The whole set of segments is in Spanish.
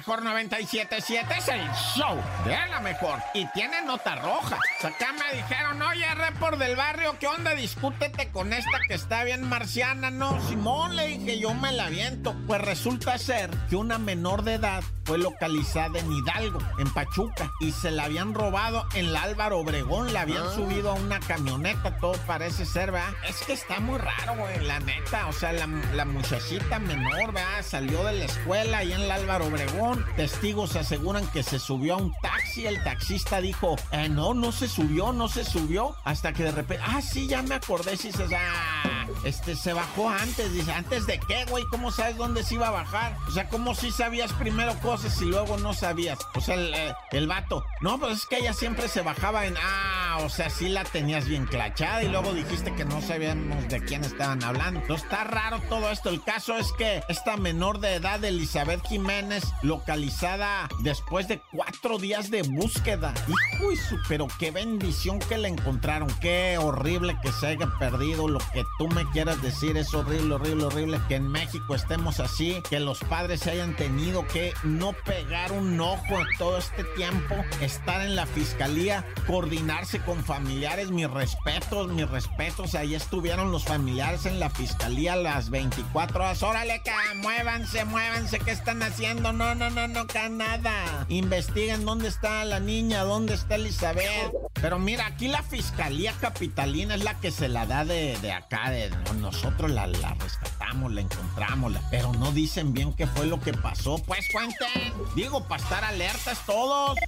mejor 97.7, es el show de la mejor. Y tiene nota roja. O sea, acá me dijeron, oye, report del barrio, ¿qué onda? Discútete con esta que está bien marciana, ¿no? Simón, le dije, yo me la viento. Pues resulta ser que una menor de edad fue localizada en Hidalgo, en Pachuca, y se la habían robado en la Álvaro Obregón, la habían subido a una camioneta, todo parece ser, ¿verdad? Es que está muy raro, güey, la neta, o sea, la, la muchachita menor, ¿verdad? Salió de la escuela ahí en la Álvaro Obregón, testigos aseguran que se subió a un taxi, el taxista dijo, eh, no, no se subió, no se subió, hasta que de repente, ah, sí, ya me acordé, sí, se, ah, este, se bajó antes, dice, ¿antes de qué, güey? ¿Cómo sabes dónde se iba a bajar? O sea, ¿cómo si sabías primero cosas y luego no sabías? O sea, el, eh, el vato, no, pues es que ella siempre se bajaba en, ah, o sea, sí la tenías bien clachada y luego dijiste que no sabíamos de quién estaban hablando. Entonces está raro todo esto. El caso es que esta menor de edad, Elizabeth Jiménez, localizada después de cuatro días de búsqueda. Hijo pero qué bendición que la encontraron. Qué horrible que se haya perdido. Lo que tú me quieras decir es horrible, horrible, horrible. Que en México estemos así, que los padres se hayan tenido que no pegar un ojo todo este tiempo, estar en la fiscalía, coordinarse con familiares. Mis respetos, mis respetos. Ahí estuvieron los familiares en la fiscalía las 24 horas. Órale, acá, muévanse, muévanse. ¿Qué están haciendo? No, no, no, no, acá nada. Investiguen dónde está la niña, dónde está Elizabeth. Pero mira, aquí la fiscalía capitalina es la que se la da de, de acá, de nosotros la, la rescatamos, la encontramos, pero no dicen bien qué fue lo que pasó. Pues cuenten, digo, para estar alertas todos.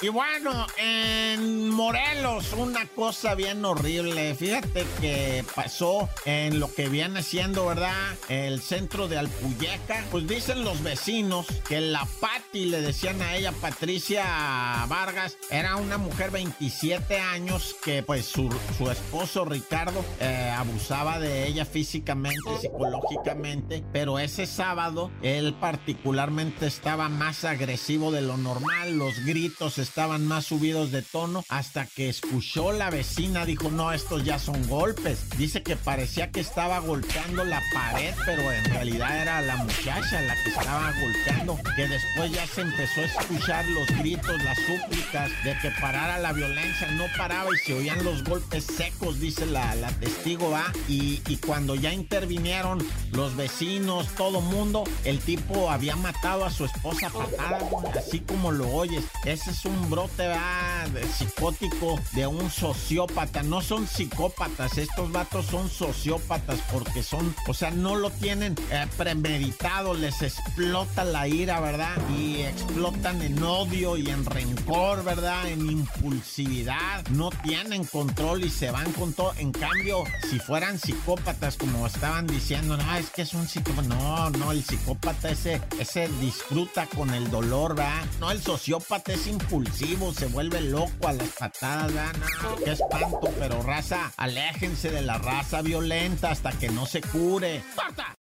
Y bueno, en Morelos, una cosa bien horrible. Fíjate que pasó en lo que viene siendo, ¿verdad? El centro de Alpuyeca. Pues dicen los vecinos que la Patti, le decían a ella, Patricia Vargas, era una mujer 27 años que pues su, esposo Ricardo eh, abusaba de ella físicamente, psicológicamente, pero ese sábado él particularmente estaba más agresivo de lo normal, los gritos estaban más subidos de tono, hasta que escuchó la vecina, dijo, no, estos ya son golpes. Dice que parecía que estaba golpeando la pared, pero en realidad era la muchacha la que estaba golpeando, que después ya se empezó a escuchar los gritos, las súplicas de que parara la violencia, no paraba y se oían los golpes secos, dice la, la testigo, va, y, y cuando ya intervinieron los vecinos, todo mundo, el tipo había matado a su esposa a patadas, güey, así como lo oyes. Ese es un brote, va, psicótico de un sociópata. No son psicópatas, estos vatos son sociópatas porque son, o sea, no lo tienen eh, premeditado, les explota la ira, ¿verdad? Y explotan en odio y en rencor, ¿verdad? En impulsividad. No tienen control y se van con todo. En cambio, si fueran psicópatas, como estaban diciendo, no, es que es un psicópata. No, no, el psicópata ese, ese disfruta con el dolor, ¿verdad? No, el sociópata es impulsivo, se vuelve loco a las patadas, ¿verdad? No, qué espanto, pero raza, aléjense de la raza violenta hasta que no se cure. ¡Corta!